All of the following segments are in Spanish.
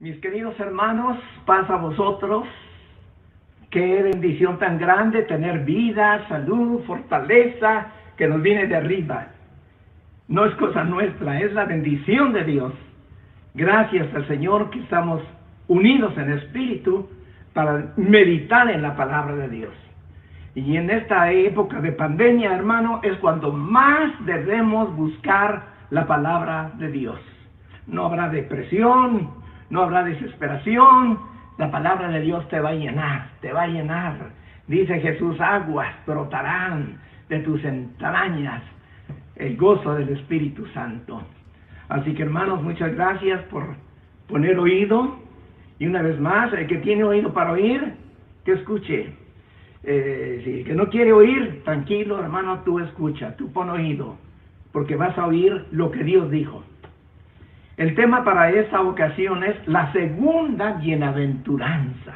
Mis queridos hermanos, paz a vosotros. Qué bendición tan grande tener vida, salud, fortaleza que nos viene de arriba. No es cosa nuestra, es la bendición de Dios. Gracias al Señor que estamos unidos en espíritu para meditar en la palabra de Dios. Y en esta época de pandemia, hermano, es cuando más debemos buscar la palabra de Dios. No habrá depresión, no habrá desesperación, la palabra de Dios te va a llenar, te va a llenar. Dice Jesús, aguas brotarán de tus entrañas, el gozo del Espíritu Santo. Así que hermanos, muchas gracias por poner oído. Y una vez más, el que tiene oído para oír, que escuche. Eh, si el que no quiere oír, tranquilo hermano, tú escucha, tú pon oído, porque vas a oír lo que Dios dijo. El tema para esta ocasión es la segunda bienaventuranza.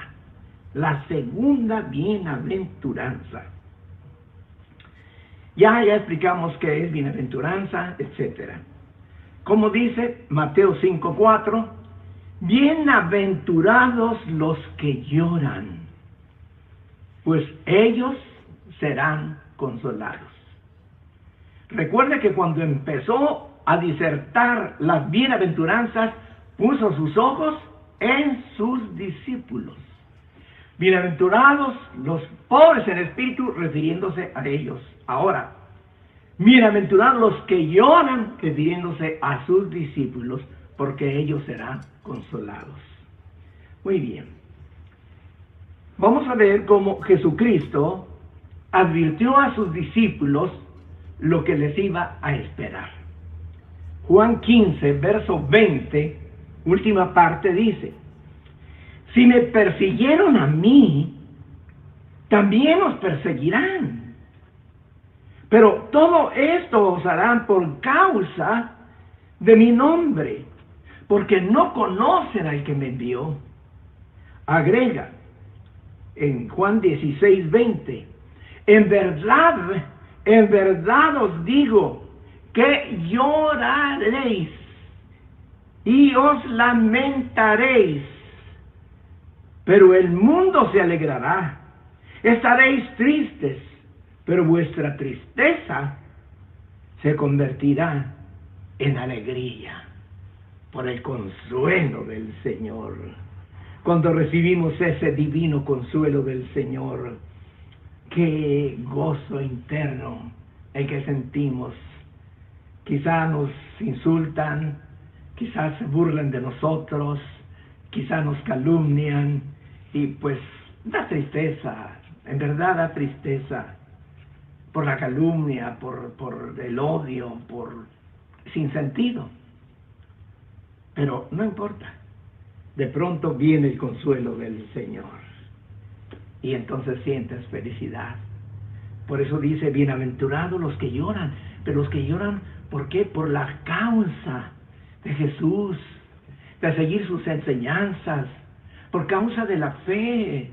La segunda bienaventuranza. Ya, ya explicamos qué es bienaventuranza, etc. Como dice Mateo 5.4, bienaventurados los que lloran, pues ellos serán consolados. Recuerde que cuando empezó a disertar las bienaventuranzas, puso sus ojos en sus discípulos. Bienaventurados los pobres en espíritu, refiriéndose a ellos. Ahora, bienaventurados los que lloran, refiriéndose a sus discípulos, porque ellos serán consolados. Muy bien. Vamos a ver cómo Jesucristo advirtió a sus discípulos lo que les iba a esperar. Juan 15, verso 20, última parte dice, si me persiguieron a mí, también os perseguirán. Pero todo esto os harán por causa de mi nombre, porque no conocen al que me envió. Agrega en Juan 16, 20, en verdad, en verdad os digo, que lloraréis y os lamentaréis, pero el mundo se alegrará. Estaréis tristes, pero vuestra tristeza se convertirá en alegría por el consuelo del Señor. Cuando recibimos ese divino consuelo del Señor, qué gozo interno el que sentimos Quizá nos insultan, quizás se burlen de nosotros, quizá nos calumnian y pues da tristeza, en verdad da tristeza por la calumnia, por, por el odio, por sin sentido. Pero no importa, de pronto viene el consuelo del Señor y entonces sientes felicidad. Por eso dice, bienaventurados los que lloran, pero los que lloran ¿Por qué? Por la causa de Jesús, de seguir sus enseñanzas, por causa de la fe,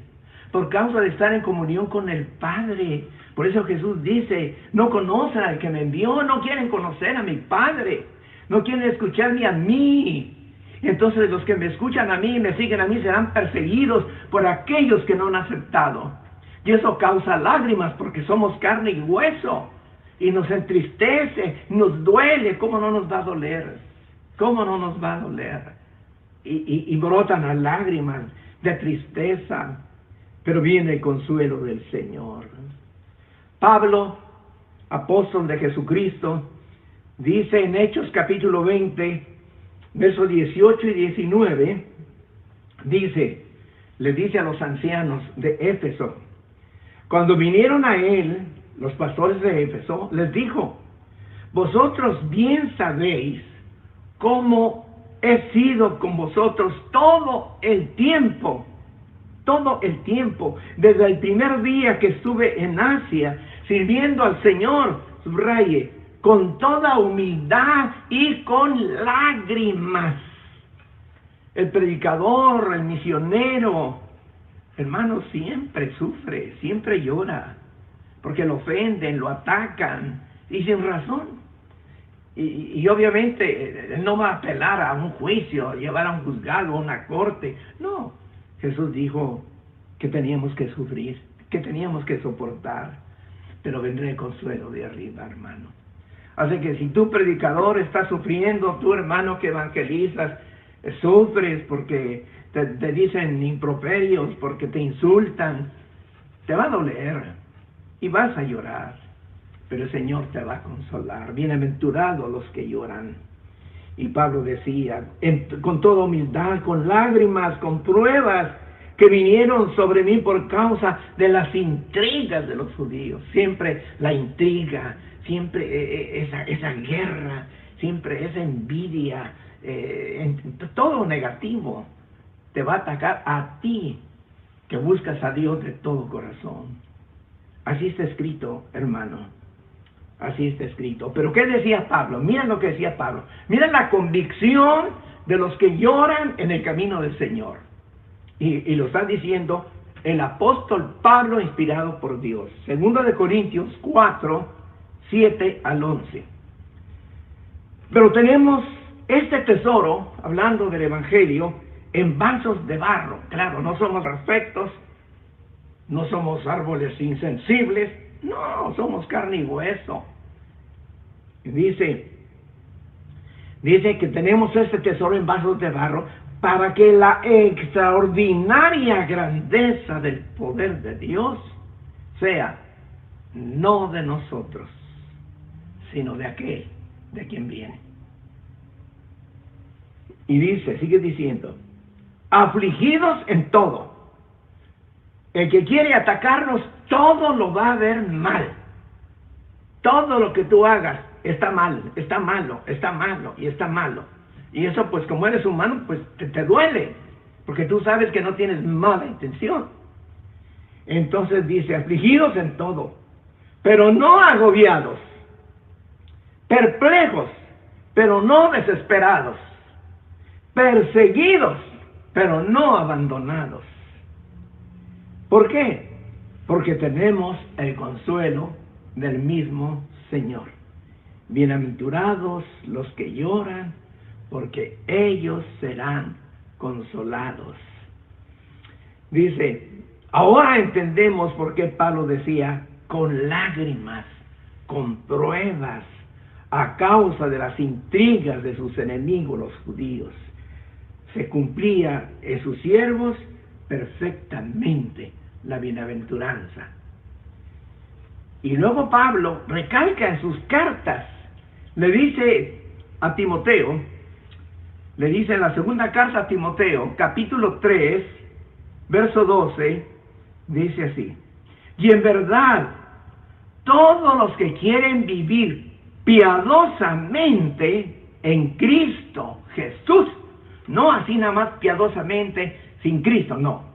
por causa de estar en comunión con el Padre. Por eso Jesús dice, no conocen al que me envió, no quieren conocer a mi Padre, no quieren escucharme a mí. Entonces los que me escuchan a mí y me siguen a mí serán perseguidos por aquellos que no han aceptado. Y eso causa lágrimas porque somos carne y hueso y nos entristece, nos duele, ¿cómo no nos va a doler? ¿Cómo no nos va a doler? Y, brotan las lágrimas de tristeza, pero viene el consuelo del Señor. Pablo, apóstol de Jesucristo, dice en Hechos capítulo 20, versos 18 y 19, dice, le dice a los ancianos de Éfeso, cuando vinieron a él, los pastores de Éfeso, les dijo, vosotros bien sabéis cómo he sido con vosotros todo el tiempo, todo el tiempo, desde el primer día que estuve en Asia, sirviendo al Señor, subraye, con toda humildad y con lágrimas. El predicador, el misionero, hermano, siempre sufre, siempre llora porque lo ofenden, lo atacan y sin razón. Y, obviamente eh, no va a apelar a un juicio, llevar a un juzgado, a una corte. No, Jesús dijo que teníamos que sufrir, que teníamos que soportar, pero vendré el consuelo de arriba, hermano. Así que si tu predicador está sufriendo, tu hermano que evangelizas, eh, sufres porque te, te dicen improperios, porque te insultan, te va a doler y vas a llorar pero el Señor te va a consolar. Bienaventurados los que lloran. Y Pablo decía, con toda humildad, con lágrimas, con pruebas que vinieron sobre mí por causa de las intrigas de los judíos. Siempre la intriga, siempre eh, eh, esa, guerra, siempre esa envidia, eh, todo negativo te va a atacar a ti que buscas a Dios de todo corazón. Así está escrito, hermano. Así está escrito. Pero ¿qué decía Pablo? Mira lo que decía Pablo. Mira la convicción de los que lloran en el camino del Señor. Y, lo está diciendo el apóstol Pablo inspirado por Dios. Segundo de Corintios 4, 7 al 11. Pero tenemos este tesoro, hablando del Evangelio, en vasos de barro. Claro, no somos perfectos, no somos árboles insensibles, no, somos carne y hueso. Dice, dice que tenemos este tesoro en vasos de barro para que la extraordinaria grandeza del poder de Dios sea no de nosotros, sino de aquel de quien viene. Y dice, sigue diciendo, afligidos en todo. El que quiere atacarnos todo lo va a ver mal. Todo lo que tú hagas está mal, está malo, está malo y está malo. Y eso pues como eres humano pues te, te duele, porque tú sabes que no tienes mala intención. Entonces dice, afligidos en todo, pero no agobiados, perplejos, pero no desesperados, perseguidos, pero no abandonados. ¿Por qué? porque tenemos el consuelo del mismo Señor. Bienaventurados los que lloran, porque ellos serán consolados. Dice, ahora entendemos por qué Pablo decía, con lágrimas, con pruebas, a causa de las intrigas de sus enemigos los judíos. Se cumplía en sus siervos perfectamente la bienaventuranza. Y luego Pablo recalca en sus cartas, le dice a Timoteo, le dice en la segunda carta a Timoteo, capítulo 3, verso 12, dice así, y en verdad, todos los que quieren vivir piadosamente en Cristo Jesús, no así nada más piadosamente sin Cristo, no,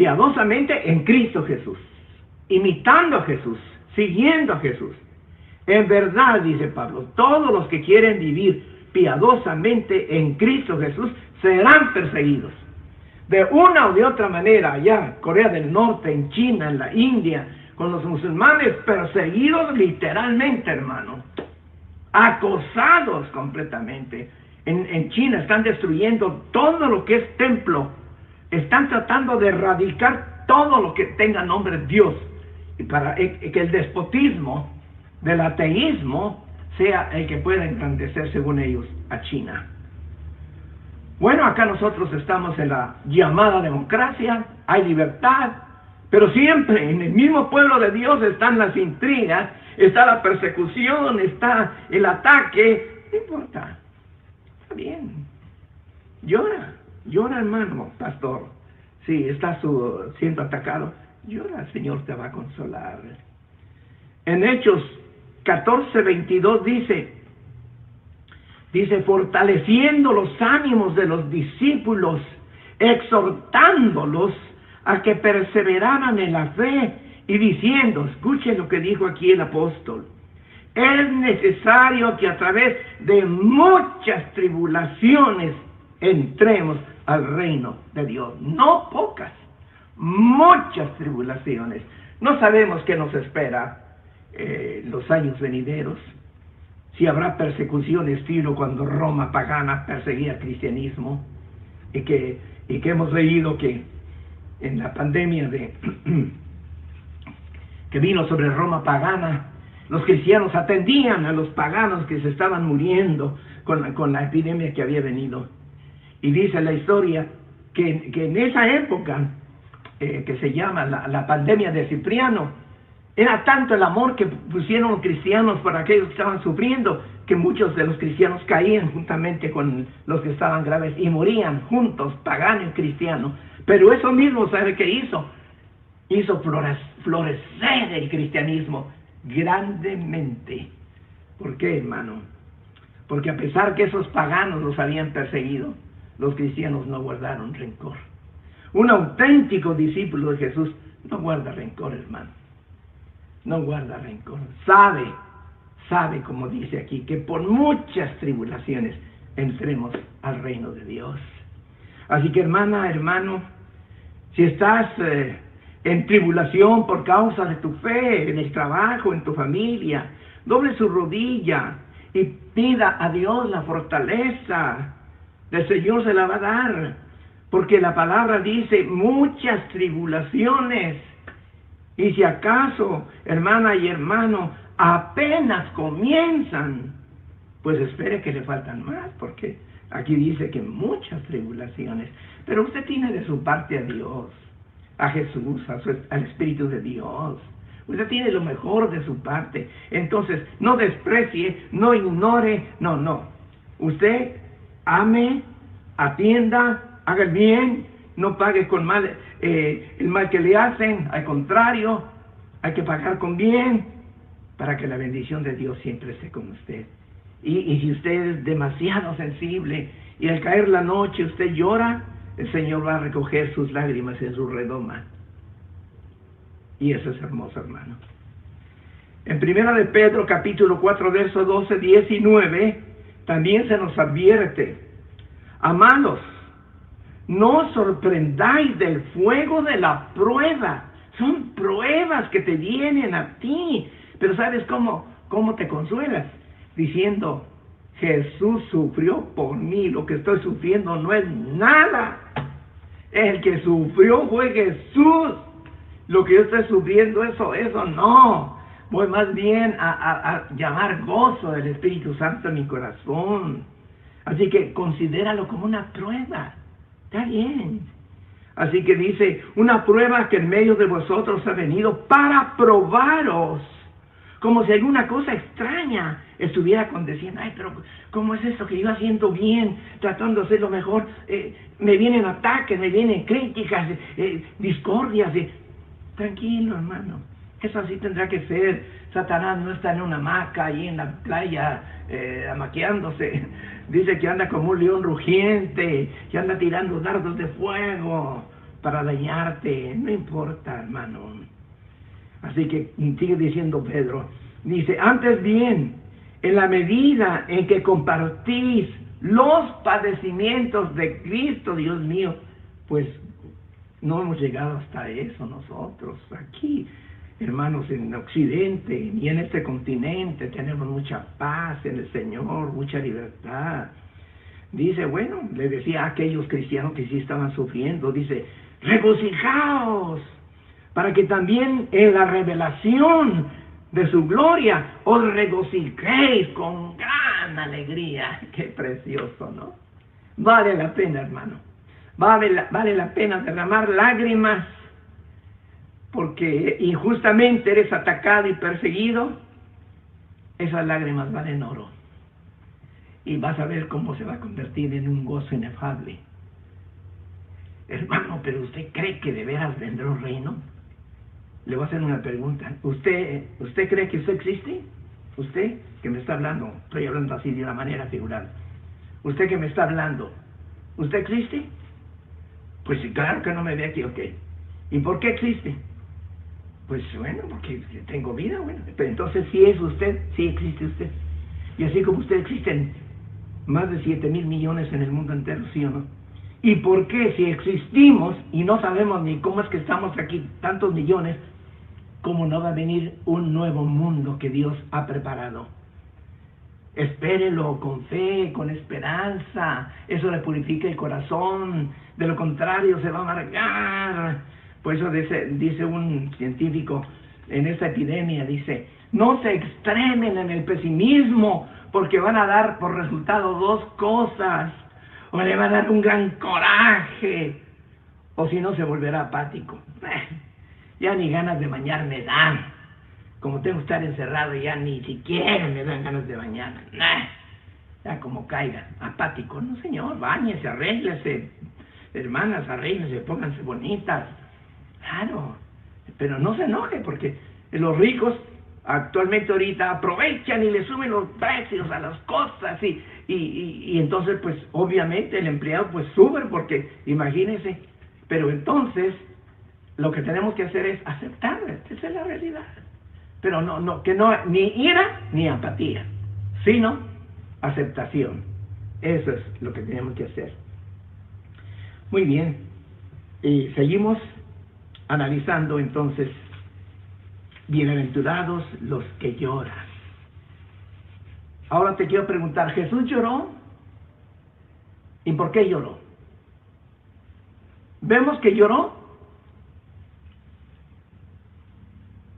piadosamente en Cristo Jesús, imitando a Jesús, siguiendo a Jesús. En verdad, dice Pablo, todos los que quieren vivir piadosamente en Cristo Jesús serán perseguidos. De una o de otra manera, allá, Corea del Norte, en China, en la India, con los musulmanes perseguidos literalmente, hermano, acosados completamente. En, en China están destruyendo todo lo que es templo están tratando de erradicar todo lo que tenga nombre de Dios. Y para que el despotismo del ateísmo sea el que pueda engrandecer según ellos a China. Bueno, acá nosotros estamos en la llamada democracia, hay libertad, pero siempre en el mismo pueblo de Dios están las intrigas, está la persecución, está el ataque, no importa, está bien, llora, Llora, hermano, pastor. Si estás siendo atacado, llora, el Señor te va a consolar. En Hechos 14, 22 dice, dice, fortaleciendo los ánimos de los discípulos, exhortándolos a que perseveraran en la fe y diciendo, escuchen lo que dijo aquí el apóstol, es necesario que a través de muchas tribulaciones entremos al reino de Dios. No pocas, muchas tribulaciones. No sabemos qué nos espera eh, los años venideros. si habrá persecución estilo cuando Roma pagana perseguía al cristianismo y que, y que hemos leído que en la pandemia de que vino sobre Roma pagana, los cristianos atendían a los paganos que se estaban muriendo con con la epidemia que había venido. Y dice la historia que, que en esa época, eh, que se llama la, la pandemia de Cipriano, era tanto el amor que pusieron los cristianos para aquellos que estaban sufriendo, que muchos de los cristianos caían juntamente con los que estaban graves y morían juntos, pagano y cristiano. Pero eso mismo, ¿sabe qué hizo? Hizo florecer el cristianismo grandemente. ¿Por qué, hermano? Porque a pesar que esos paganos los habían perseguido, los cristianos no guardaron rencor. Un auténtico discípulo de Jesús no guarda rencor, hermano. No guarda rencor. Sabe, sabe, como dice aquí, que por muchas tribulaciones entremos al reino de Dios. Así que hermana, hermano, si estás eh, en tribulación por causa de tu fe, en el trabajo, en tu familia, doble su rodilla y pida a Dios la fortaleza. El Señor se la va a dar, porque la palabra dice muchas tribulaciones. Y si acaso, hermana y hermano, apenas comienzan, pues espere que le faltan más, porque aquí dice que muchas tribulaciones. Pero usted tiene de su parte a Dios a Jesús, al Espíritu de Dios. Usted tiene lo mejor de su parte. Entonces, no desprecie, no ignore, no, no. Usted ame, atienda, haga el bien, no pague con mal eh, el mal que le hacen. Al contrario, hay que pagar con bien para que la bendición de Dios siempre esté con usted. Y, y si usted es demasiado sensible y al caer la noche usted llora, el Señor va a recoger sus lágrimas en su redoma. Y eso es hermoso, hermano. En primera de Pedro, capítulo 4, verso 12, 19, también se nos advierte, amados, no os sorprendáis del fuego de la prueba. Son pruebas que te vienen a ti. Pero ¿sabes cómo, cómo te consuelas? Diciendo, Jesús sufrió por mí, lo que estoy sufriendo no es nada. El que sufrió fue Jesús. Lo que yo estoy sufriendo, eso, eso no. Voy más bien a, llamar gozo del Espíritu Santo en mi corazón. Así que considéralo como una prueba. Está bien. Así que dice, una prueba que en medio de vosotros ha venido para probaros como si alguna cosa extraña estuviera aconteciendo. Ay, pero ¿cómo es esto que yo haciendo bien, tratando de hacer lo mejor? Eh, me vienen ataques, me vienen críticas, eh, discordias. Tranquilo, hermano. Eso así tendrá que ser. Satanás no está en una hamaca ahí en la playa eh, amaqueándose. Dice que anda como un león rugiente, que anda tirando dardos de fuego para dañarte. No importa, hermano. Así que sigue diciendo Pedro, dice, antes bien, en la medida en que compartís los padecimientos de Cristo, Dios mío, pues no hemos llegado hasta eso nosotros aquí, hermanos, en Occidente y en este continente tenemos mucha paz en el Señor, mucha libertad. Dice, bueno, le decía a aquellos cristianos que sí estaban sufriendo, dice, regocijaos para que también en la revelación de su gloria os regocijéis con gran alegría. Qué precioso, ¿no? Vale la pena, hermano. Vale la, vale la pena derramar lágrimas porque injustamente eres atacado y perseguido. Esas lágrimas valen oro. Y vas a ver cómo se va a convertir en un gozo inefable. Hermano, pero usted cree que de veras vendrá un reino? le voy a hacer una pregunta. ¿Usted, ¿Usted cree que usted existe? ¿Usted que me está hablando? Estoy hablando así de una manera figural. ¿Usted que me está hablando? ¿Usted existe? Pues claro que no me ve aquí, ok. ¿Y por qué existe? Pues bueno, porque tengo vida, bueno. Pero entonces si es usted, sí existe usted. Y así como usted existen más de 7 mil millones en el mundo entero, ¿sí o no? ¿Y por qué si existimos y no sabemos ni cómo es que estamos aquí tantos millones, cómo no va a venir un nuevo mundo que Dios ha preparado? Espérelo con fe, con esperanza. Eso le purifica el corazón. De lo contrario, se va a amargar. Por eso dice, un científico en esta epidemia, dice, no se extremen en el pesimismo, porque van a dar por resultado dos cosas. O le va a dar un gran coraje, o si no se volverá apático. Eh, ya ni ganas de bañarme dan. Como tengo que estar encerrado, ya ni siquiera me dan ganas de bañarme. ya como caiga, apático. No, señor, bañese, arréglese. Hermanas, arréglese, pónganse bonitas. Claro, pero no se enoje porque los ricos actualmente ahorita aprovechan y le suben los precios a las cosas y, y, entonces pues obviamente el empleado pues sube porque imagínense, pero entonces lo que tenemos que hacer es aceptar, esa es la realidad. Pero no, no, que no, ni ira ni apatía, sino aceptación. Eso es lo que tenemos que hacer. Muy bien. Y seguimos analizando entonces, bienaventurados los que lloran. Ahora te quiero preguntar, ¿Jesús lloró? ¿Y por qué lloró? Vemos que lloró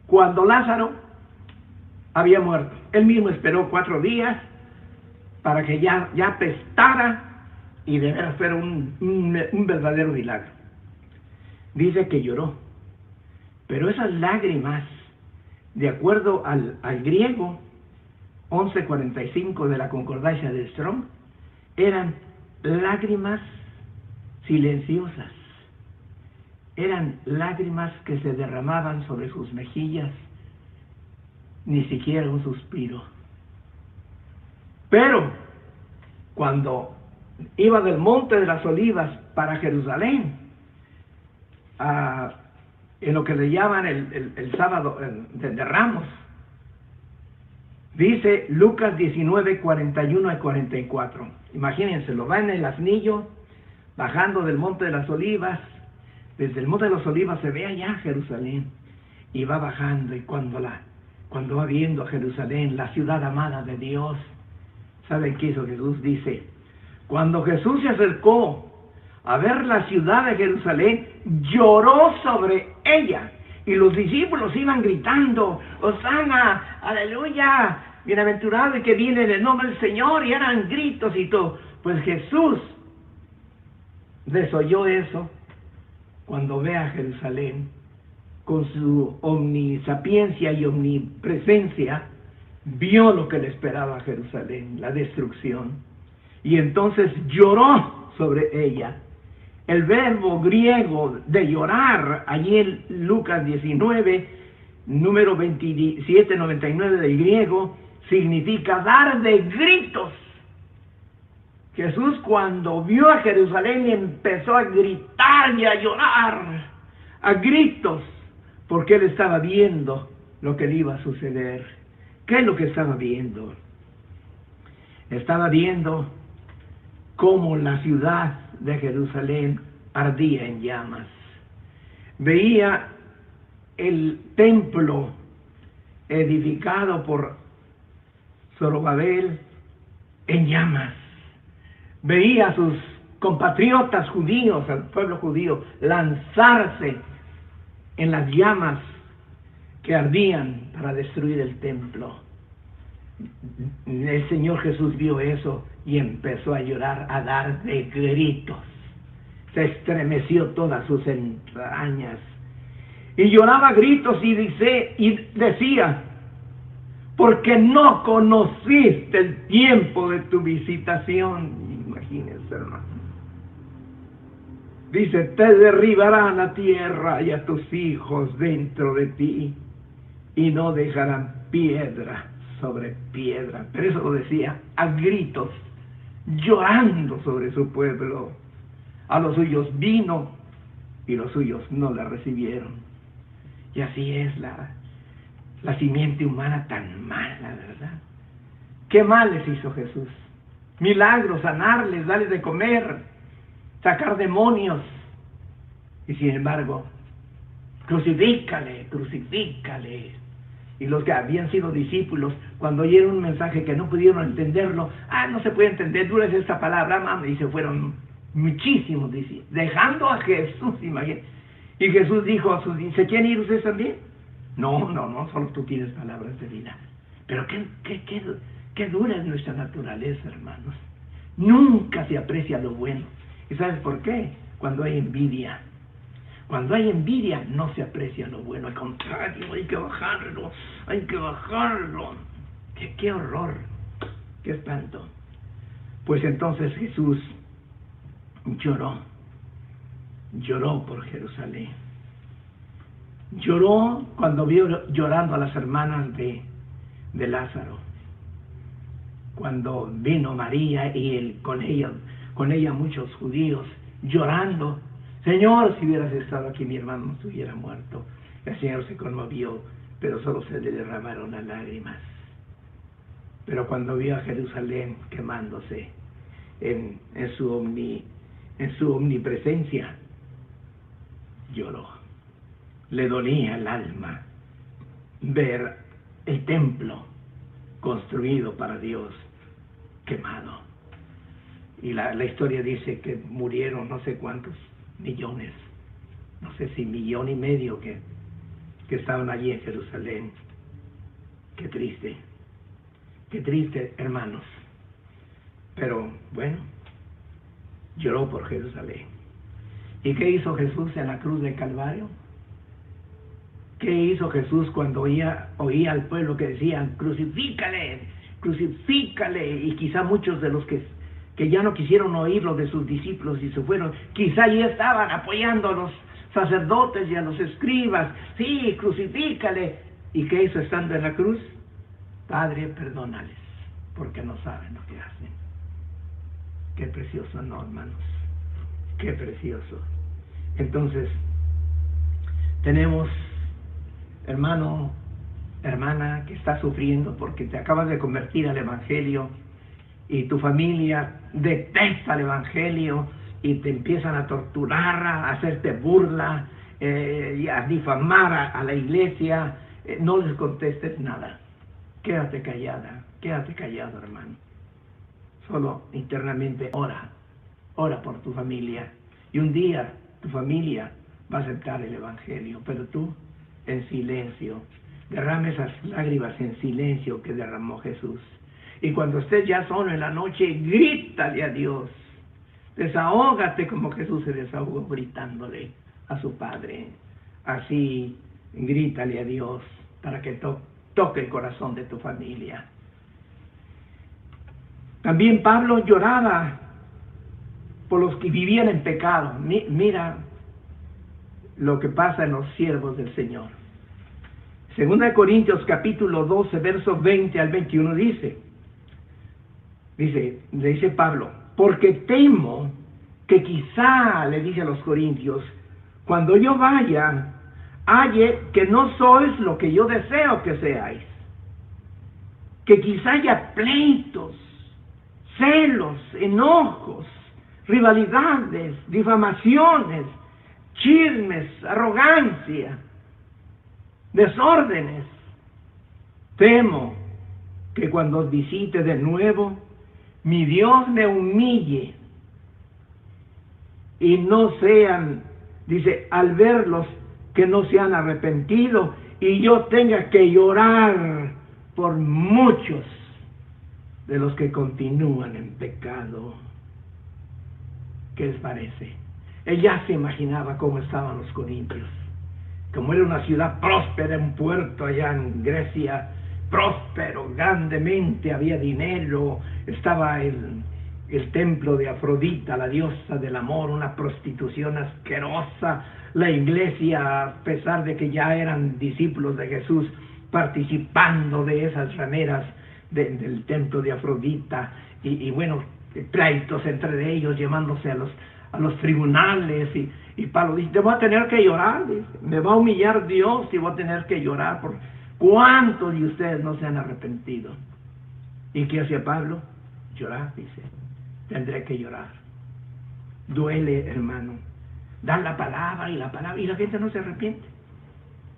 cuando Lázaro había muerto. Él mismo esperó cuatro días para que ya, ya pestara y debiera ser un, un verdadero milagro. Dice que lloró. Pero esas lágrimas, de acuerdo al, al griego 1145 de la concordancia de Strong, eran lágrimas silenciosas. Eran lágrimas que se derramaban sobre sus mejillas, ni siquiera un suspiro. Pero cuando iba del monte de las olivas para Jerusalén, en lo que le llaman el, sábado de, Ramos. Dice Lucas 19, 41 y 44. Imagínense, lo va en el asnillo, bajando del monte de las olivas. Desde el monte de las olivas se ve allá Jerusalén. Y va bajando y cuando, la, cuando va viendo a Jerusalén, la ciudad amada de Dios, ¿saben qué hizo Jesús? Dice, cuando Jesús se acercó a ver la ciudad de Jerusalén, lloró sobre ella. Y los discípulos iban gritando, Osana, aleluya, bienaventurado que viene en el nombre del Señor, y eran gritos y todo. Pues Jesús desoyó eso cuando ve a Jerusalén con su omnisapiencia y omnipresencia, vio lo que le esperaba a Jerusalén, la destrucción. Y entonces lloró sobre ella el verbo griego de llorar, allí en Lucas 19, número 2799 del griego, significa dar de gritos. Jesús cuando vio a Jerusalén empezó a gritar y a llorar, a gritos, porque él estaba viendo lo que le iba a suceder. ¿Qué es lo que estaba viendo? Estaba viendo cómo la ciudad de Jerusalén ardía en llamas. Veía el templo edificado por Zorobabel en llamas. Veía a sus compatriotas judíos, al pueblo judío, lanzarse en las llamas que ardían para destruir el templo. El Señor Jesús vio eso y empezó a llorar, a dar de gritos. Se estremeció todas sus entrañas y lloraba gritos y, dice, y decía, porque no conociste el tiempo de tu visitación. Imagínense, hermano. Dice, te derribarán la tierra y a tus hijos dentro de ti y no dejarán piedra sobre piedra. Pero eso lo decía a gritos, llorando sobre su pueblo. A los suyos vino y los suyos no la recibieron. Y así es la, la simiente humana tan mala, ¿verdad? ¿Qué mal les hizo Jesús? Milagros, sanarles, darles de comer, sacar demonios. Y sin embargo, crucifícale, crucifícale, Y los que habían sido discípulos, cuando oyeron un mensaje que no pudieron entenderlo, ah, no se puede entender, dura es esta palabra, mamá, y se fueron muchísimos discípulos, dejando a Jesús, imagínate. Y Jesús dijo a sus discípulos, ¿se quieren ir ustedes también? No, no, no, solo tú tienes palabras de vida. Pero qué, qué, qué, qué dura es nuestra naturaleza, hermanos. Nunca se aprecia lo bueno. ¿Y sabes por qué? Cuando hay envidia. Cuando hay envidia no se aprecia lo bueno, al contrario, hay que bajarlo, hay que bajarlo. Qué, horror, qué espanto. Pues entonces Jesús lloró, lloró por Jerusalén. Lloró cuando vio llorando a las hermanas de, de Lázaro. Cuando vino María y él, con con ella muchos judíos llorando Señor, si hubieras estado aquí, mi hermano no estuviera muerto. El Señor se conmovió, pero solo se le derramaron las lágrimas. Pero cuando vio a Jerusalén quemándose en, su, omni, en su omnipresencia, lloró. Le dolía el alma ver el templo construido para Dios quemado. Y la historia dice que murieron no sé cuántos millones, no sé si millón y medio que, que estaban allí en Jerusalén. Qué triste, qué triste, hermanos. Pero bueno, lloró por Jerusalén. ¿Y qué hizo Jesús en la cruz del Calvario? ¿Qué hizo Jesús cuando oía, oía al pueblo que decían, crucifícale, crucifícale? Y quizá muchos de los que que ya no quisieron oírlo de sus discípulos y se fueron. Quizá ya estaban apoyando a los sacerdotes y a los escribas. Sí, crucifícale. ¿Y qué hizo estando en la cruz? Padre, perdónales, porque no saben lo que hacen. Qué precioso, ¿no, hermanos? Qué precioso. Entonces, tenemos, hermano, hermana, que está sufriendo porque te acabas de convertir al Evangelio y tu familia detesta el Evangelio y te empiezan a torturar, a hacerte burla, eh, y a difamar a, la iglesia, eh, no les contestes nada. Quédate callada, quédate callado, hermano. Solo internamente ora, ora por tu familia. Y un día tu familia va a aceptar el Evangelio, pero tú en silencio. Derrame esas lágrimas en silencio que derramó Jesús. Y cuando estés ya solo en la noche, grítale a Dios. Desahógate como Jesús se desahogó gritándole a su Padre. Así, grítale a Dios para que toque el corazón de tu familia. También Pablo lloraba por los que vivían en pecado. mira lo que pasa en los siervos del Señor. Segunda de Corintios capítulo 12, versos 20 al 21 dice, Dice, le dice Pablo, porque temo que quizá, le dice a los corintios, cuando yo vaya, halle que no sois lo que yo deseo que seáis. Que quizá haya pleitos, celos, enojos, rivalidades, difamaciones, chismes, arrogancia, desórdenes. Temo que cuando os visite de nuevo, mi Dios me humille y no sean, dice, al verlos que no se han arrepentido y yo tenga que llorar por muchos de los que continúan en pecado. ¿Qué les parece? Él ya se imaginaba cómo estaban los corintios. Como era una ciudad próspera, un puerto allá en Grecia, próspero, grandemente, había dinero, estaba el, el templo de Afrodita, la diosa del amor, una prostitución asquerosa, la iglesia, a pesar de que ya eran discípulos de Jesús, participando de esas rameras del templo de Afrodita, y, bueno, pleitos entre ellos, llevándose a los, a los tribunales, y, y Pablo dice, voy a tener que llorar, me va a humillar Dios y voy a tener que llorar por ¿Cuántos de ustedes no se han arrepentido? ¿Y qué hacía Pablo? Llorar, dice. Tendré que llorar. Duele, hermano. Dan la palabra y la palabra y la gente no se arrepiente.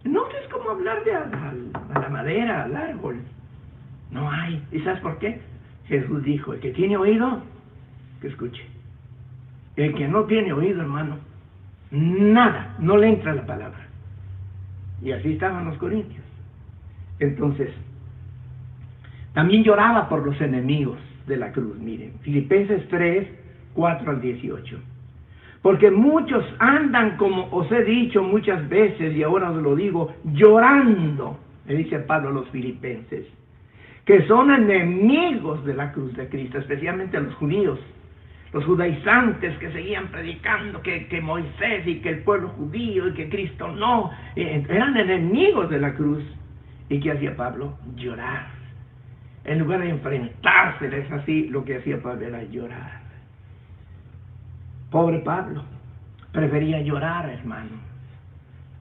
No es como hablar de a, a la madera, al árbol. No hay. ¿Y sabes por qué? Jesús dijo, el que tiene oído, que escuche. El que no tiene oído, hermano, nada, no le entra la palabra. Y así estaban los corintios. Entonces, también lloraba por los enemigos de la cruz. Miren, Filipenses 3, 4 al 18. Porque muchos andan, como os he dicho muchas veces, y ahora os lo digo, llorando, le dice Pablo a los filipenses, que son enemigos de la cruz de Cristo, especialmente los judíos, los judaizantes que seguían predicando que, que Moisés y que el pueblo judío y que Cristo no, eh, eran enemigos de la cruz. ¿Y qué hacía Pablo? Llorar. En lugar de enfrentárseles así, lo que hacía Pablo era llorar. Pobre Pablo, prefería llorar, hermano,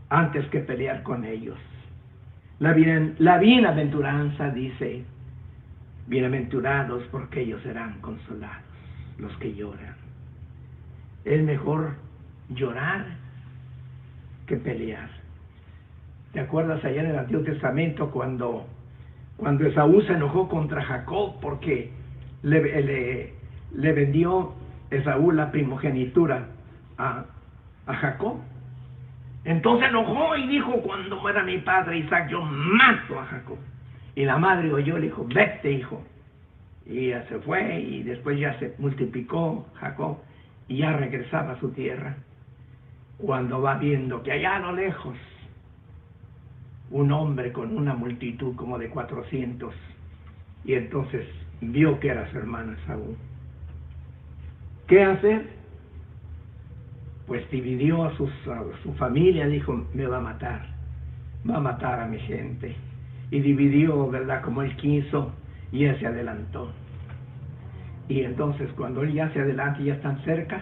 antes que pelear con ellos. La, bien, la bienaventuranza dice, bienaventurados porque ellos serán consolados, los que lloran. Es mejor llorar que pelear. ¿Te acuerdas allá en el Antiguo Testamento cuando, cuando Esaú se enojó contra Jacob porque le, le, vendió Esaú la primogenitura a, a Jacob? Entonces enojó y dijo, cuando muera mi padre Isaac, yo mato a Jacob. Y la madre oyó, le dijo, vete hijo. Y ya se fue y después ya se multiplicó Jacob y ya regresaba a su tierra. Cuando va viendo que allá a lo lejos un hombre con una multitud como de 400 y entonces vio que era su hermano Saúl. ¿Qué hacer? Pues dividió a, sus, a su familia, dijo, me va a matar, va a matar a mi gente. Y dividió, ¿verdad? Como él quiso y él se adelantó. Y entonces cuando él ya se adelanta y ya están cerca,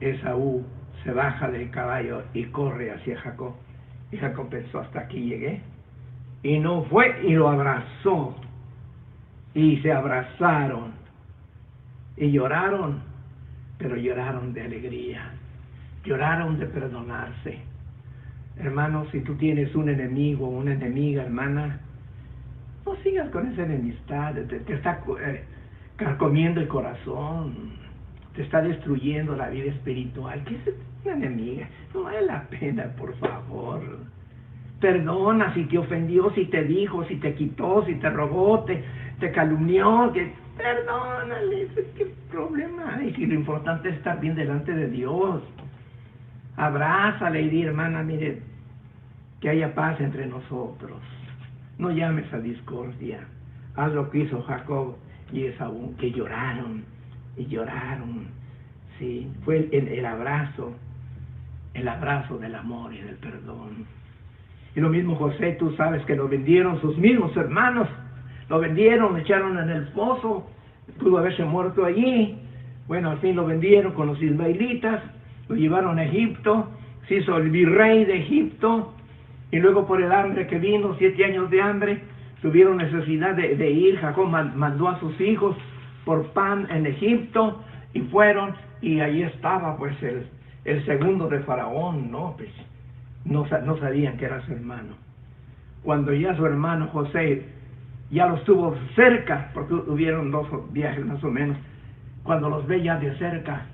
Esaú se baja del caballo y corre hacia Jacob. Y Jacob hasta aquí llegué. Y no fue y lo abrazó. Y se abrazaron. Y lloraron, pero lloraron de alegría. Lloraron de perdonarse. Hermano, si tú tienes un enemigo, una enemiga, hermana, no sigas con esa enemistad. Te, está eh, carcomiendo el corazón. Te está destruyendo la vida espiritual. ¿Qué es enemiga? No vale la pena, por favor. Perdona si te ofendió, si te dijo, si te quitó, si te robó, te, te calumnió. Que, perdónale, ¿qué problema hay? Si lo importante es estar bien delante de Dios. Abrázale hermana, mire, que haya paz entre nosotros. No llames a discordia. Haz lo que hizo Jacob y Esaú, que lloraron y lloraron. Sí, fue el abrazo el abrazo del amor y del perdón. Y lo mismo José, tú sabes que lo vendieron sus mismos hermanos, lo vendieron, lo echaron en el pozo, pudo haberse muerto allí. Bueno, al fin lo vendieron con los ismaelitas, lo llevaron a Egipto, se hizo el virrey de Egipto, y luego por el hambre que vino, siete años de hambre, tuvieron necesidad de, de ir. Jacob mandó a sus hijos por pan en Egipto, y fueron, y ahí estaba pues el, el segundo de Faraón, no, pues no, sabían que era su hermano. Cuando ya su hermano José ya los tuvo cerca, porque hubieron dos viajes más o menos, cuando los ve ya de cerca,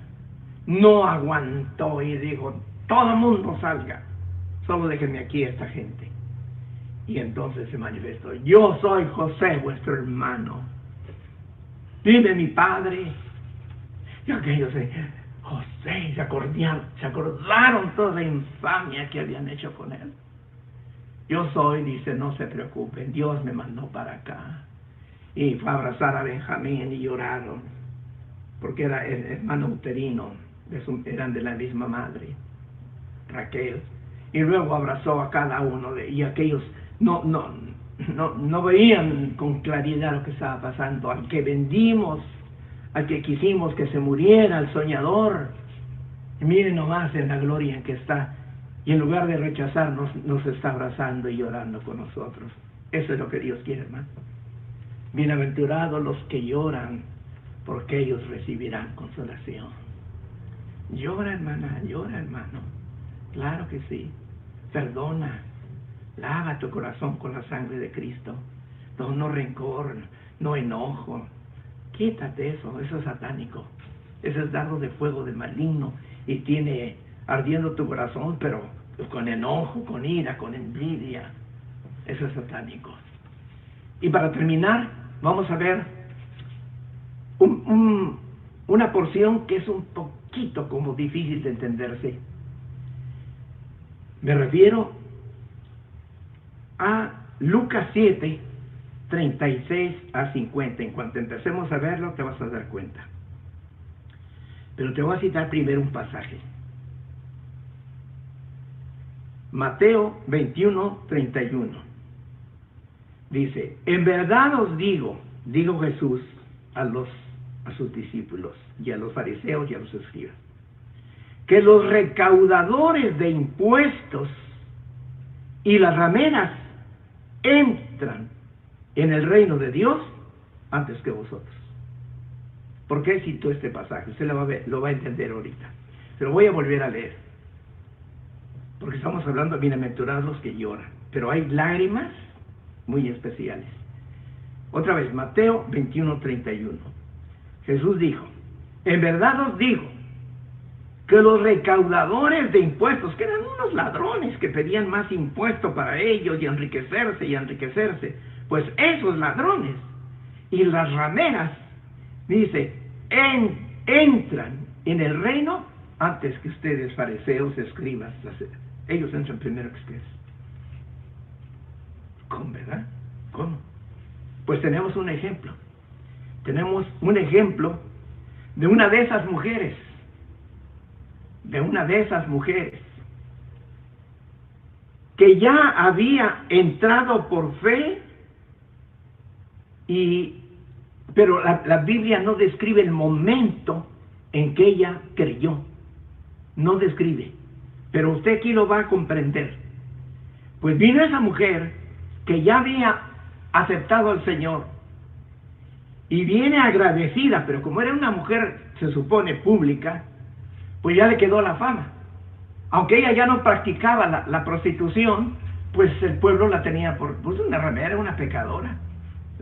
no aguantó y dijo, todo el mundo salga, solo déjenme aquí esta gente. Y entonces se manifestó, yo soy José, vuestro hermano. Vive mi padre. Y aquellos se, José, se acordaron, se acordaron toda la infamia que habían hecho con él. Yo soy, dice, no se preocupen, Dios me mandó para acá. Y fue a abrazar a Benjamín y lloraron, porque era hermano uterino, eran de la misma madre, Raquel. Y luego abrazó a cada uno de y aquellos no, no, no, no veían con claridad lo que estaba pasando. Al que vendimos, al que quisimos que se muriera, al soñador. Y miren nomás en la gloria en que está. Y en lugar de rechazarnos, nos está abrazando y llorando con nosotros. Eso es lo que Dios quiere, hermano. Bienaventurados los que lloran, porque ellos recibirán consolación. Llora, hermana, llora, hermano. Claro que sí. Perdona. Lava tu corazón con la sangre de Cristo. No, no rencor, no enojo. Quítate eso, eso es satánico. Eso es dardo de fuego de maligno y tiene ardiendo tu corazón, pero con enojo, con ira, con envidia. Eso es satánico. Y para terminar, vamos a ver una porción que es un poquito como difícil de entenderse. Me refiero a Lucas 7, 36 a 50. En cuanto empecemos a verlo, te vas a dar cuenta. Pero te voy a citar primero un pasaje. Mateo 21, 31. Dice, en verdad os digo, digo Jesús a los a sus discípulos y a los fariseos y a los escribas, que los recaudadores de impuestos y las rameras entran en el reino de Dios antes que vosotros. ¿Por qué cito este pasaje? Usted lo va, a lo va a entender ahorita. Pero voy a volver a leer. Porque estamos hablando de bienaventurados los que lloran. Pero hay lágrimas muy especiales. Otra vez, Mateo 21, 31. Jesús dijo, en verdad os digo que los recaudadores de impuestos, que eran unos ladrones que pedían más impuestos para ellos y enriquecerse y enriquecerse, pues esos ladrones y las rameras, dice, entran en el reino antes que ustedes, fariseos, escribas. Ellos entran primero que ustedes. ¿Cómo, verdad? ¿Cómo? Pues tenemos un ejemplo. Tenemos un ejemplo de una de esas mujeres. De una de esas mujeres. Que ya había entrado por fe y pero la, Biblia no describe el momento en que ella creyó. No describe. Pero usted aquí lo va a comprender. Pues vino esa mujer que ya había aceptado al Señor y viene agradecida, pero como era una mujer, se supone, pública, pues ya le quedó la fama. Aunque ella ya no practicaba la, prostitución, pues el pueblo la tenía por pues una ramera, una pecadora.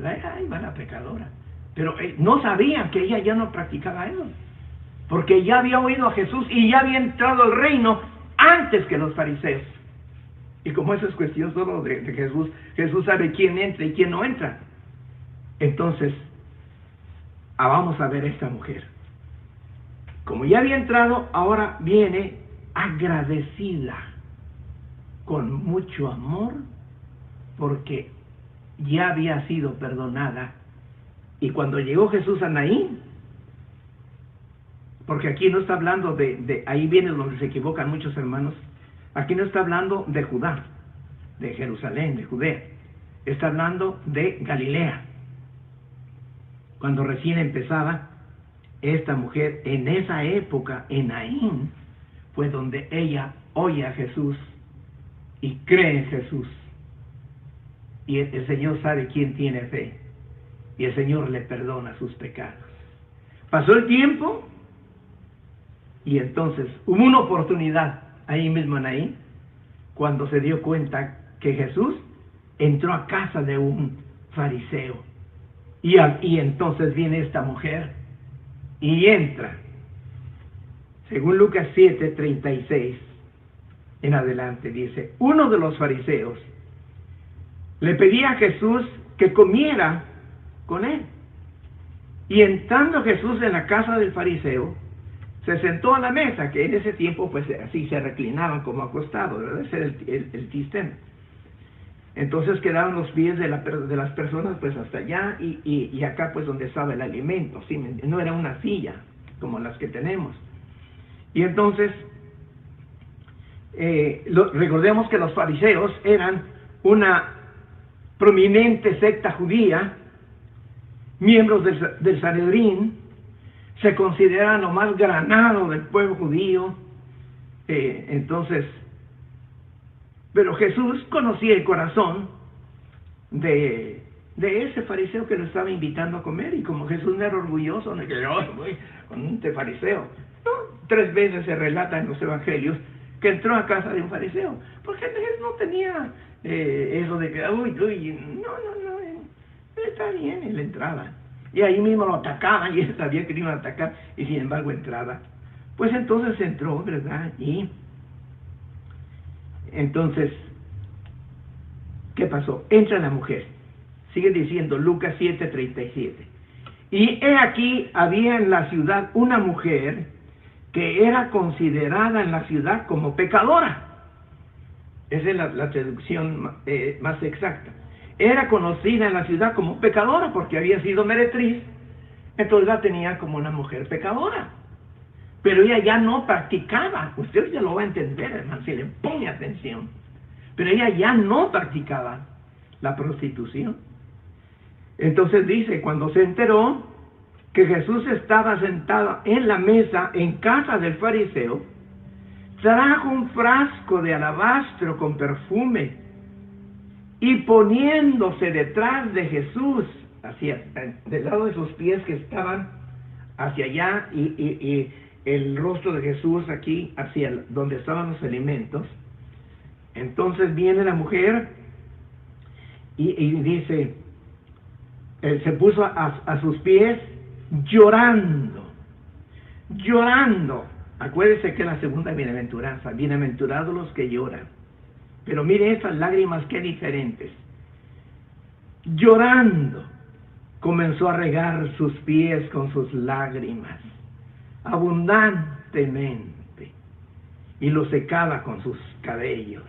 Ahí va la pecadora. Pero eh, no sabían que ella ya no practicaba eso. Porque ya había oído a Jesús y ya había entrado al reino antes que los fariseos. Y como eso es cuestión solo de, Jesús, Jesús sabe quién entra y quién no entra. Entonces, ah, vamos a ver a esta mujer. Como ya había entrado, ahora viene agradecida, con mucho amor, porque ya había sido perdonada y cuando llegó Jesús a Naín, porque aquí no está hablando de, ahí viene donde se equivocan muchos hermanos, aquí no está hablando de Judá, de Jerusalén, de Judea, está hablando de Galilea. Cuando recién empezaba, esta mujer en esa época, en Naín, fue donde ella oye a Jesús y cree en Jesús. Y el Señor sabe quién tiene fe y el Señor le perdona sus pecados. Pasó el tiempo y entonces hubo una oportunidad ahí mismo en cuando se dio cuenta que Jesús entró a casa de un fariseo. Y, y entonces viene esta mujer y entra. Según Lucas 7, 36 en adelante dice, uno de los fariseos le pedía a Jesús que comiera con él. Y entrando Jesús en la casa del fariseo, se sentó a la mesa, que en ese tiempo pues así se reclinaban como acostados, ¿verdad? Ese era el, el, sistema. Entonces quedaban los pies de, la, de, las personas pues hasta allá y, y, acá pues donde estaba el alimento, ¿sí? no era una silla como las que tenemos. Y entonces, eh, recordemos que los fariseos eran una prominente secta judía miembros del, del Sanedrín, se consideran lo más granado del pueblo judío. Eh, entonces, pero Jesús conocía el corazón de, ese fariseo que lo estaba invitando a comer y como Jesús no era orgulloso, no que yo con fariseo. Tres veces se relata en los evangelios que entró a casa de un fariseo, porque él no tenía eh, eso de que, uy, uy, no, no, no, está bien, él entraba. Y ahí mismo lo atacaban y él sabía que le iban a atacar y sin embargo entraba. Pues entonces entró, ¿verdad? Y entonces, ¿qué pasó? Entra la mujer. Sigue diciendo Lucas 7:37. Y he aquí había en la ciudad una mujer que era considerada en la ciudad como pecadora. Esa es la, traducción eh, más exacta. Era conocida en la ciudad como pecadora porque había sido meretriz. Entonces la tenía como una mujer pecadora. Pero ella ya no practicaba. Usted ya lo va a entender, hermano, si le pone atención. Pero ella ya no practicaba la prostitución. Entonces dice, cuando se enteró que Jesús estaba sentado en la mesa en casa del fariseo, trajo un frasco de alabastro con perfume y poniéndose detrás de Jesús, hacia, del lado de sus pies que estaban hacia allá y, el rostro de Jesús aquí hacia donde estaban los alimentos, entonces viene la mujer y, dice, él se puso a sus pies llorando, llorando. Acuérdese que la segunda bienaventuranza, bienaventurados los que lloran. Pero mire estas lágrimas qué diferentes. Llorando, comenzó a regar sus pies con sus lágrimas, abundantemente, y los secaba con sus cabellos.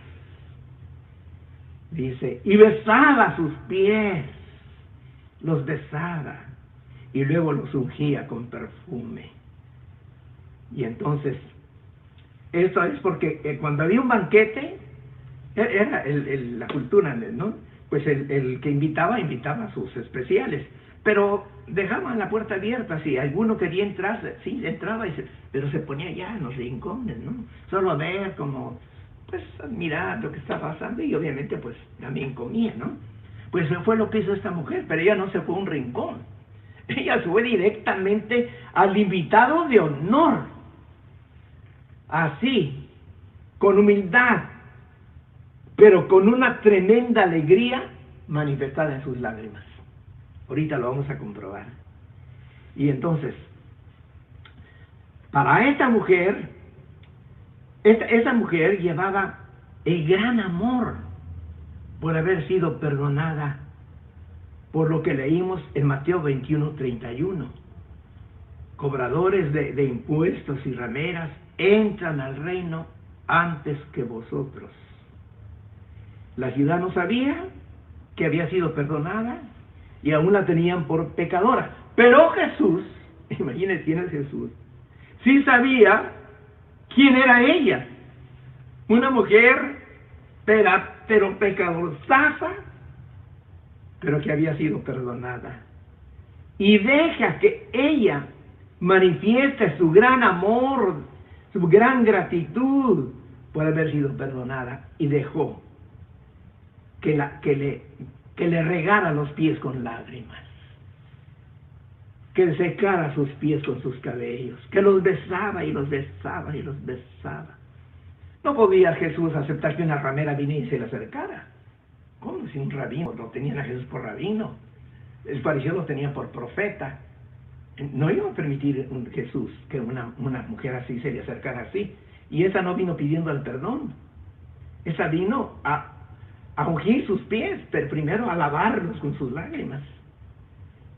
Dice, y besaba sus pies, los besaba y luego los ungía con perfume. Y entonces, esto es porque eh, cuando había un banquete, e-, era la cultura, ¿no? Pues el, que invitaba, invitaba a sus especiales. Pero dejaban la puerta abierta, si alguno quería entrar, sí, entraba, y pero se ponía ya en los rincones, ¿no? Solo a ver como, pues, mirar lo que estaba pasando y obviamente, pues, también comía, ¿no? Pues fue lo que hizo esta mujer, pero ella no se fue a un rincón ella fue directamente al invitado de honor. Así, con humildad, pero con una tremenda alegría manifestada en sus lágrimas. Ahorita lo vamos a comprobar. Y entonces, para esta mujer, esta, esa mujer llevaba el gran amor por haber sido perdonada por lo que leímos en Mateo 21, 31. Cobradores de, impuestos y rameras entran al reino antes que vosotros. La ciudad no sabía que había sido perdonada y aún la tenían por pecadora. Pero Jesús, imagínense quién es Jesús, sí sabía quién era ella. Una mujer, pero, pero pero que había sido perdonada. Y deja que ella manifieste su gran amor, su gran gratitud por haber sido perdonada. Y dejó que, la, que, le, que le regara los pies con lágrimas. Que secara sus pies con sus cabellos. Que los besaba y los besaba y los besaba. No podía Jesús aceptar que una ramera viniera y se le acercara. ¿Cómo si un rabino lo tenían a Jesús por rabino? El fariseo lo tenía por profeta. No iba a permitir Jesús que una, mujer así se le acercara así. Y esa no vino pidiendo el perdón. Esa vino a, a ungir sus pies, pero primero a lavarlos con sus lágrimas.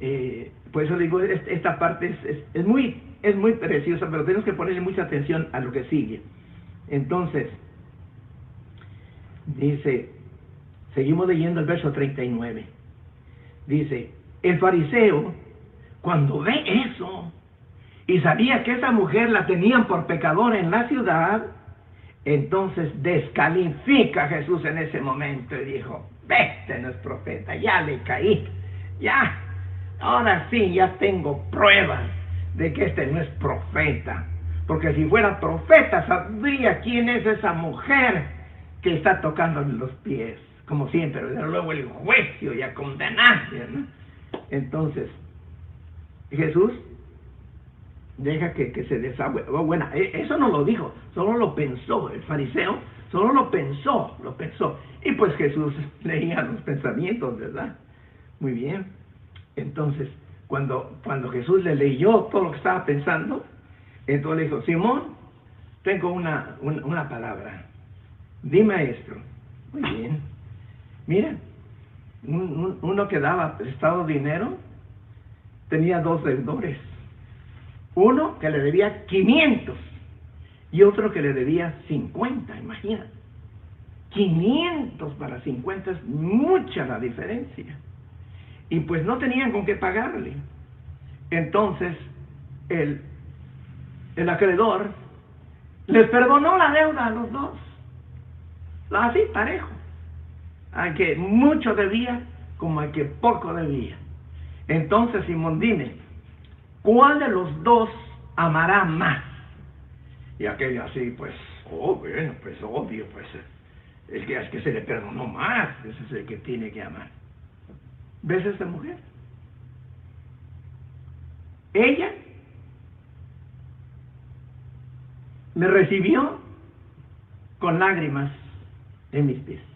Eh, por eso digo, esta parte es, muy, es muy preciosa, pero tenemos que ponerle mucha atención a lo que sigue. Entonces, dice, Seguimos leyendo el verso 39. Dice, el fariseo, cuando ve eso, y sabía que esa mujer la tenían por pecadora en la ciudad, entonces descalifica a Jesús en ese momento y dijo, este no es profeta, ya le caí, ya, ahora sí, ya tengo pruebas de que este no es profeta, porque si fuera profeta sabría quién es esa mujer que está tocando los pies como siempre, luego el juicio y a condenarse. Entonces, Jesús deja que, que se desagüe. Oh, bueno, e, eso no lo dijo, solo lo pensó. El fariseo solo lo pensó, lo pensó. Y pues Jesús leía los pensamientos, ¿verdad? Muy bien. Entonces, cuando, cuando Jesús le leyó todo lo que estaba pensando, entonces le dijo, Simón, tengo una, una, palabra. Dime esto. Muy bien. Mira, uno que daba prestado dinero tenía dos deudores. Uno que le debía 500 y otro que le debía 50, imagínate. 500 para 50 es mucha la diferencia. Y pues no tenían con qué pagarle. Entonces, el, el acreedor les perdonó la deuda a los dos. Así, parejo. A que mucho debía como a que poco debía. Entonces, Simón, dime, ¿cuál de los dos amará más? Y aquello así, pues, oh, bueno, pues obvio, pues, el que, es que se le perdonó más, ese es el que tiene que amar. ¿Ves a esta mujer? Ella me recibió con lágrimas en mis pies.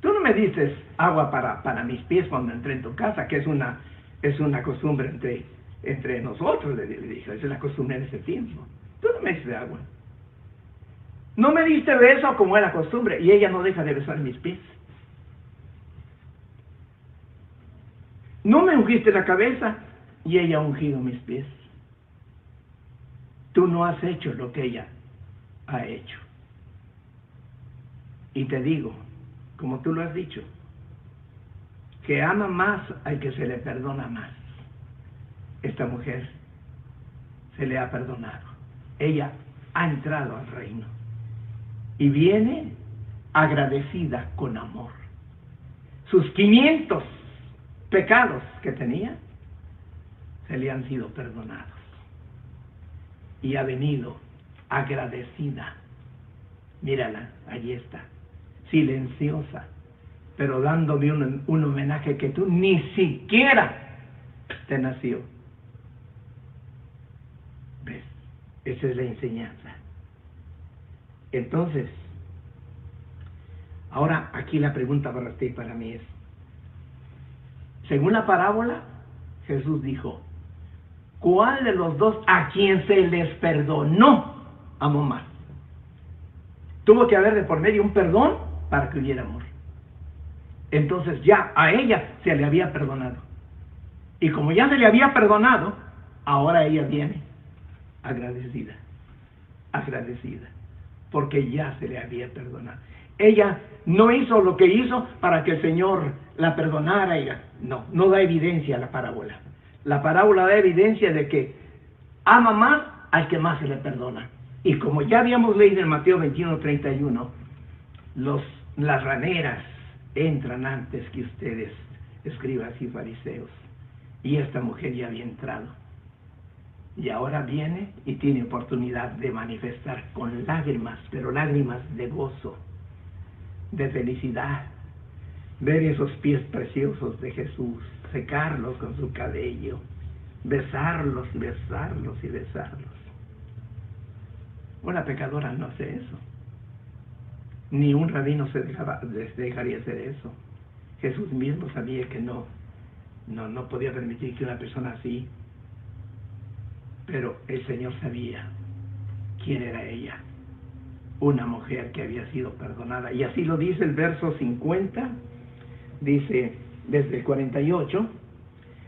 Tú no me dices agua para, para mis pies cuando entré en tu casa, que es una, es una costumbre entre, entre nosotros, le, dije, esa es la costumbre en ese tiempo. Tú no me diste agua. No me diste beso como era costumbre, y ella no deja de besar mis pies. No me ungiste la cabeza, y ella ha ungido mis pies. Tú no has hecho lo que ella ha hecho. Y te digo, como tú lo has dicho, que ama más al que se le perdona más. Esta mujer se le ha perdonado. Ella ha entrado al reino y viene agradecida con amor. Sus 500 pecados que tenía se le han sido perdonados y ha venido agradecida. Mírala, allí está, silenciosa, pero dándome un, un homenaje que tú ni siquiera te nació. ¿Ves? Esa es la enseñanza. Entonces, ahora aquí la pregunta para usted y para mí es, según la parábola, Jesús dijo, ¿Cuál de los dos a quien se les perdonó amó más? Tuvo que haber de por medio un perdón para que hubiera amor. Entonces ya a ella se le había perdonado. Y como ya se le había perdonado, ahora ella viene agradecida, agradecida, porque ya se le había perdonado. Ella no hizo lo que hizo para que el Señor la perdonara. no, no da evidencia la parábola. La parábola da evidencia de que ama más al que más se le perdona. Y como ya habíamos leído en Mateo 21, 31, los, las raneras entran antes que ustedes, escribas y fariseos. Y esta mujer ya había entrado. Y ahora viene y tiene oportunidad de manifestar con lágrimas, pero lágrimas de gozo, de felicidad, ver esos pies preciosos de Jesús, secarlos con su cabello, besarlos besarlos y besarlos. Una pecadora no hace eso. Ni un rabino se dejaría hacer eso. Jesús mismo sabía que no, no, no podía permitir que una persona así, pero el Señor sabía quién era ella. Una mujer que había sido perdonada. Y así lo dice el verso 50. Dice, desde el 48,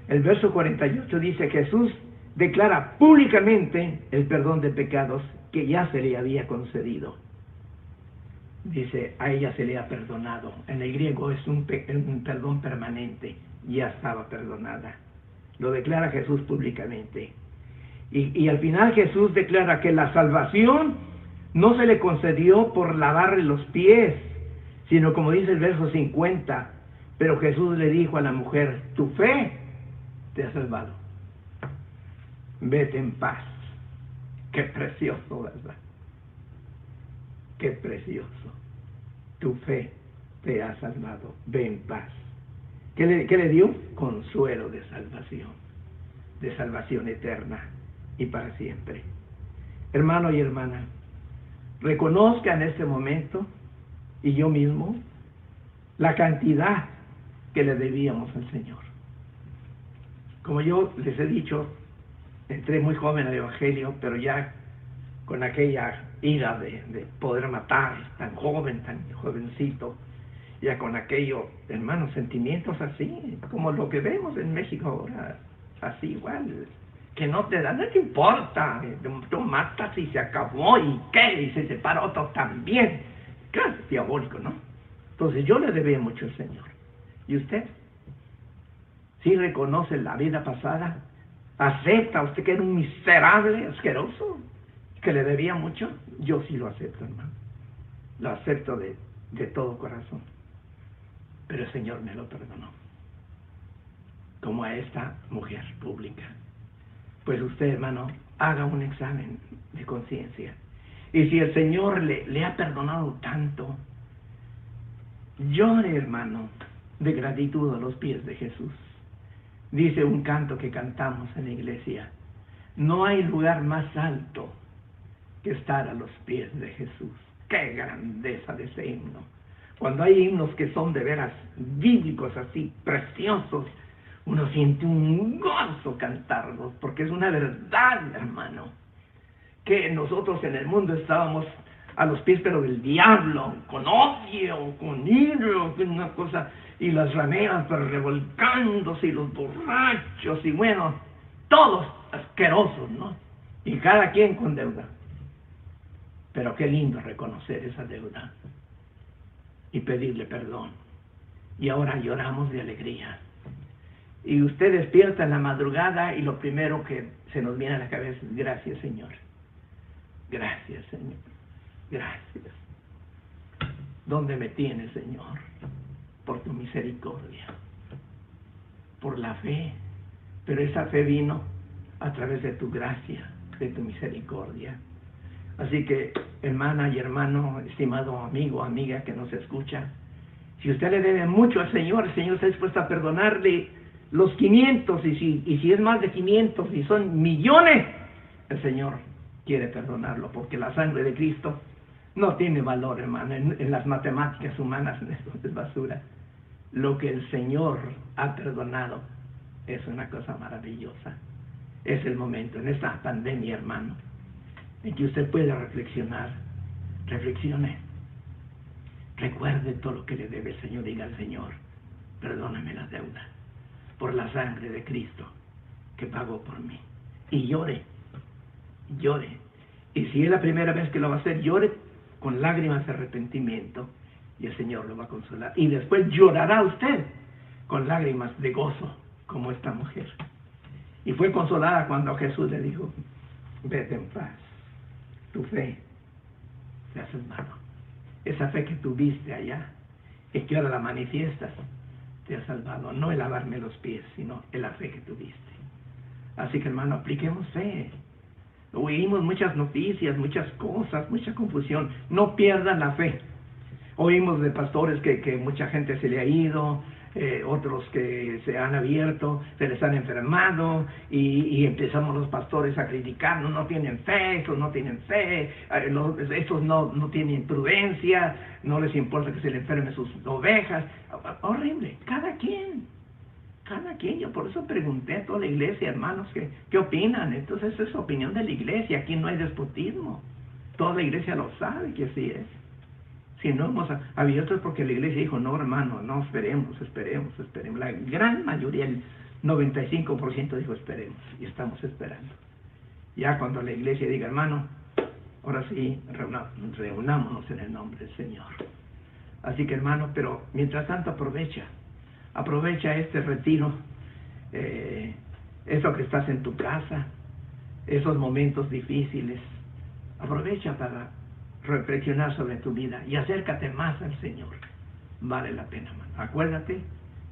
el verso 48 dice, Jesús declara públicamente el perdón de pecados que ya se le había concedido. Dice, a ella se le ha perdonado. En el griego es un, perdón permanente, ya estaba perdonada. Lo declara Jesús públicamente. Y, y, al final Jesús declara que la salvación no se le concedió por lavarle los pies, sino como dice el verso 50, pero Jesús le dijo a la mujer, tu fe te ha salvado. Vete en paz. Qué precioso, ¿verdad? Qué precioso. Tu fe te ha salvado. Ve en paz. ¿Qué le, dio? Consuelo de salvación, de salvación eterna. y para siempre. Hermano y hermana, reconozca en este momento, y yo mismo, la cantidad que le debíamos al Señor. Como yo les he dicho, entré muy joven al Evangelio, pero ya con aquella ira de, de poder matar, tan joven, tan jovencito, ya con aquello, hermanos, sentimientos así, como lo que vemos en México ahora, así igual, que no te da, no te importa, tú matas y se acabó, y qué, y se separa otro también, claro, diabólico, ¿no? Entonces yo le debía mucho al Señor. ¿Y usted? ¿Sí reconoce la vida pasada? ¿Acepta usted que era un miserable, asqueroso? ¿Que le debía mucho? Yo sí lo acepto, hermano. Lo acepto de, de todo corazón pero el Señor me lo perdonó. Como a esta mujer pública. Pues usted, hermano, haga un examen de conciencia. Y si el Señor le, le ha perdonado tanto, llore, hermano, de gratitud a los pies de Jesús. Dice un canto que cantamos en la iglesia, no hay lugar más alto que estar a los pies de Jesús. ¡Qué grandeza de ese himno! Cuando hay himnos que son de veras bíblicos, así, preciosos, uno siente un gozo cantarlos, porque es una verdad, hermano, que nosotros en el mundo estábamos a los pies, pero del diablo, con odio, con ira, una cosa, y las rameras revolcándose, y los borrachos, y bueno, todos asquerosos, ¿no? Y cada quien con deuda. Pero qué lindo reconocer esa deuda y pedirle perdón. Y ahora lloramos de alegría. Y usted despierta en la madrugada y lo primero que se nos viene a la cabeza es gracias Señor. Gracias Señor. Gracias. ¿Dónde me tienes Señor? Por tu misericordia. Por la fe. Pero esa fe vino a través de tu gracia, de tu misericordia. Así que, hermana y hermano, estimado amigo, amiga que nos escucha, si usted le debe mucho al Señor, el Señor está dispuesto a perdonarle los 500, y si, y si es más de 500, y son millones, el Señor quiere perdonarlo, porque la sangre de Cristo no tiene valor, hermano, en, las matemáticas humanas, es basura. Lo que el Señor ha perdonado es una cosa maravillosa. Es el momento, en esta pandemia, hermano, en que usted pueda reflexionar. Reflexione. Recuerde todo lo que le debe el Señor. Diga al Señor, perdóname la deuda por la sangre de Cristo que pagó por mí. Y llore, llore. Y si es la primera vez que lo va a hacer, llore con lágrimas de arrepentimiento y el Señor lo va a consolar. Y después llorará usted con lágrimas de gozo, como esta mujer. Y fue consolada cuando Jesús le dijo, vete en paz tu fe te ha salvado. Esa fe que tuviste allá y que ahora la manifiestas, te ha salvado. No el lavarme los pies, sino en la fe que tuviste. Así que hermano, apliquemos fe. Oímos muchas noticias, muchas cosas, mucha confusión. No pierdan la fe. Oímos de pastores que, que mucha gente se le ha ido, eh, otros que se han abierto, se les han enfermado y, empezamos los pastores a criticar, no, tienen fe, estos no tienen fe, eh, estos no, no tienen prudencia, no les importa que se le enfermen sus ovejas. Horrible, cada quien, cada quien. Yo por eso pregunté a toda la iglesia, hermanos, ¿qué, qué opinan? Entonces esa es opinión de la iglesia, aquí no hay despotismo. Toda la iglesia lo sabe que así es. Si no hemos abierto es porque la iglesia dijo, no hermano, no esperemos, esperemos, esperemos. La gran mayoría, el 95% dijo esperemos y estamos esperando. Ya cuando la iglesia diga, hermano, ahora sí, reunámonos en el nombre del Señor. Así que hermano, pero mientras tanto aprovecha, aprovecha este retiro, eh, eso que estás en tu casa, esos momentos difíciles, aprovecha para reflexionar sobre tu vida y acércate más al Señor. Vale la pena, hermano. Acuérdate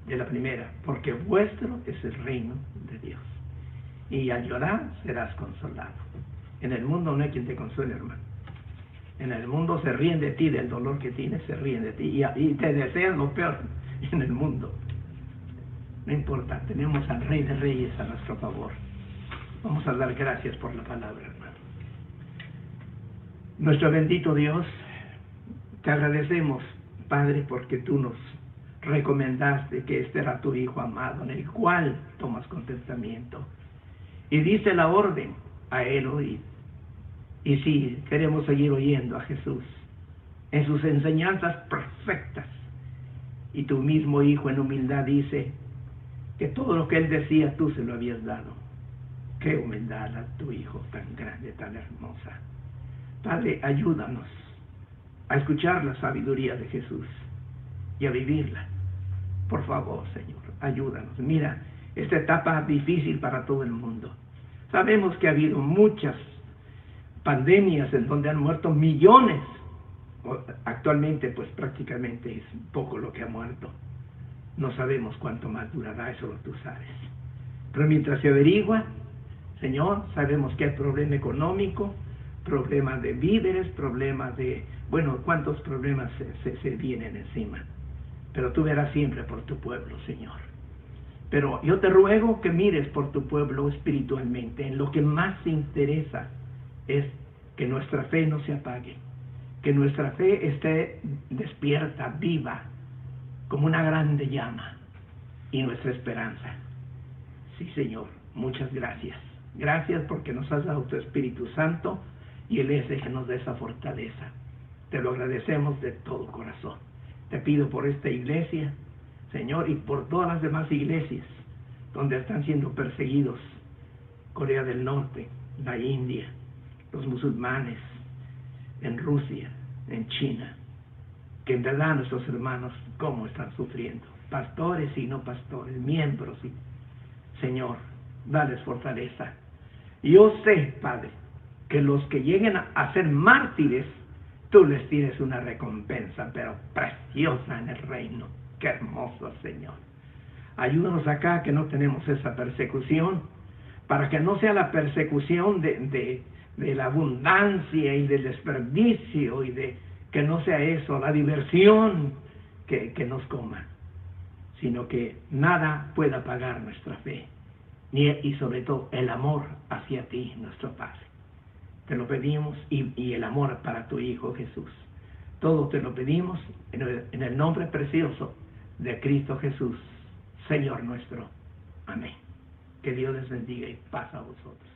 de la primera, porque vuestro es el reino de Dios. Y al llorar serás consolado. En el mundo no hay quien te consuele, hermano. En el mundo se ríen de ti, del dolor que tienes, se ríen de ti y, y te desean lo peor en el mundo. No importa, tenemos al Rey de Reyes a nuestro favor. Vamos a dar gracias por la palabra. Nuestro bendito Dios, te agradecemos, Padre, porque tú nos recomendaste que este era tu Hijo amado, en el cual tomas contentamiento. Y dice la orden a él oír. Y sí, queremos seguir oyendo a Jesús en sus enseñanzas perfectas. Y tu mismo Hijo en humildad dice que todo lo que él decía tú se lo habías dado. Qué humildad a tu Hijo tan grande, tan hermosa. Padre, ayúdanos a escuchar la sabiduría de Jesús y a vivirla. Por favor, Señor, ayúdanos. Mira, esta etapa difícil para todo el mundo. Sabemos que ha habido muchas pandemias en donde han muerto millones. Actualmente, pues prácticamente es poco lo que ha muerto. No sabemos cuánto más durará, eso tú sabes. Pero mientras se averigua, Señor, sabemos que hay problema económico, problemas de víveres, problemas de, bueno, cuántos problemas se, se, vienen encima. Pero tú verás siempre por tu pueblo, Señor. Pero yo te ruego que mires por tu pueblo espiritualmente. En lo que más te interesa es que nuestra fe no se apague, que nuestra fe esté despierta, viva, como una grande llama, y nuestra esperanza. Sí, Señor, muchas gracias. Gracias porque nos has dado tu Espíritu Santo y Él es el que nos da esa fortaleza. Te lo agradecemos de todo corazón. Te pido por esta iglesia, Señor, y por todas las demás iglesias donde están siendo perseguidos. Corea del Norte, la India, los musulmanes, en Rusia, en China, que en verdad nuestros hermanos, cómo están sufriendo, pastores y no pastores, miembros, y Señor, dales fortaleza. Yo sé, Padre, que los que lleguen a ser mártires, tú les tienes una recompensa, pero preciosa en el reino. Qué hermoso, Señor. Ayúdanos acá que no tenemos esa persecución, para que no sea la persecución de, de, la abundancia y del desperdicio y de que no sea eso, la diversión que, que nos coma, sino que nada pueda pagar nuestra fe, ni, y sobre todo el amor hacia ti, nuestro Padre. Te lo pedimos y, el amor para tu Hijo Jesús. Todo te lo pedimos en el, nombre precioso de Cristo Jesús, Señor nuestro. Amén. Que Dios les bendiga y paz a vosotros.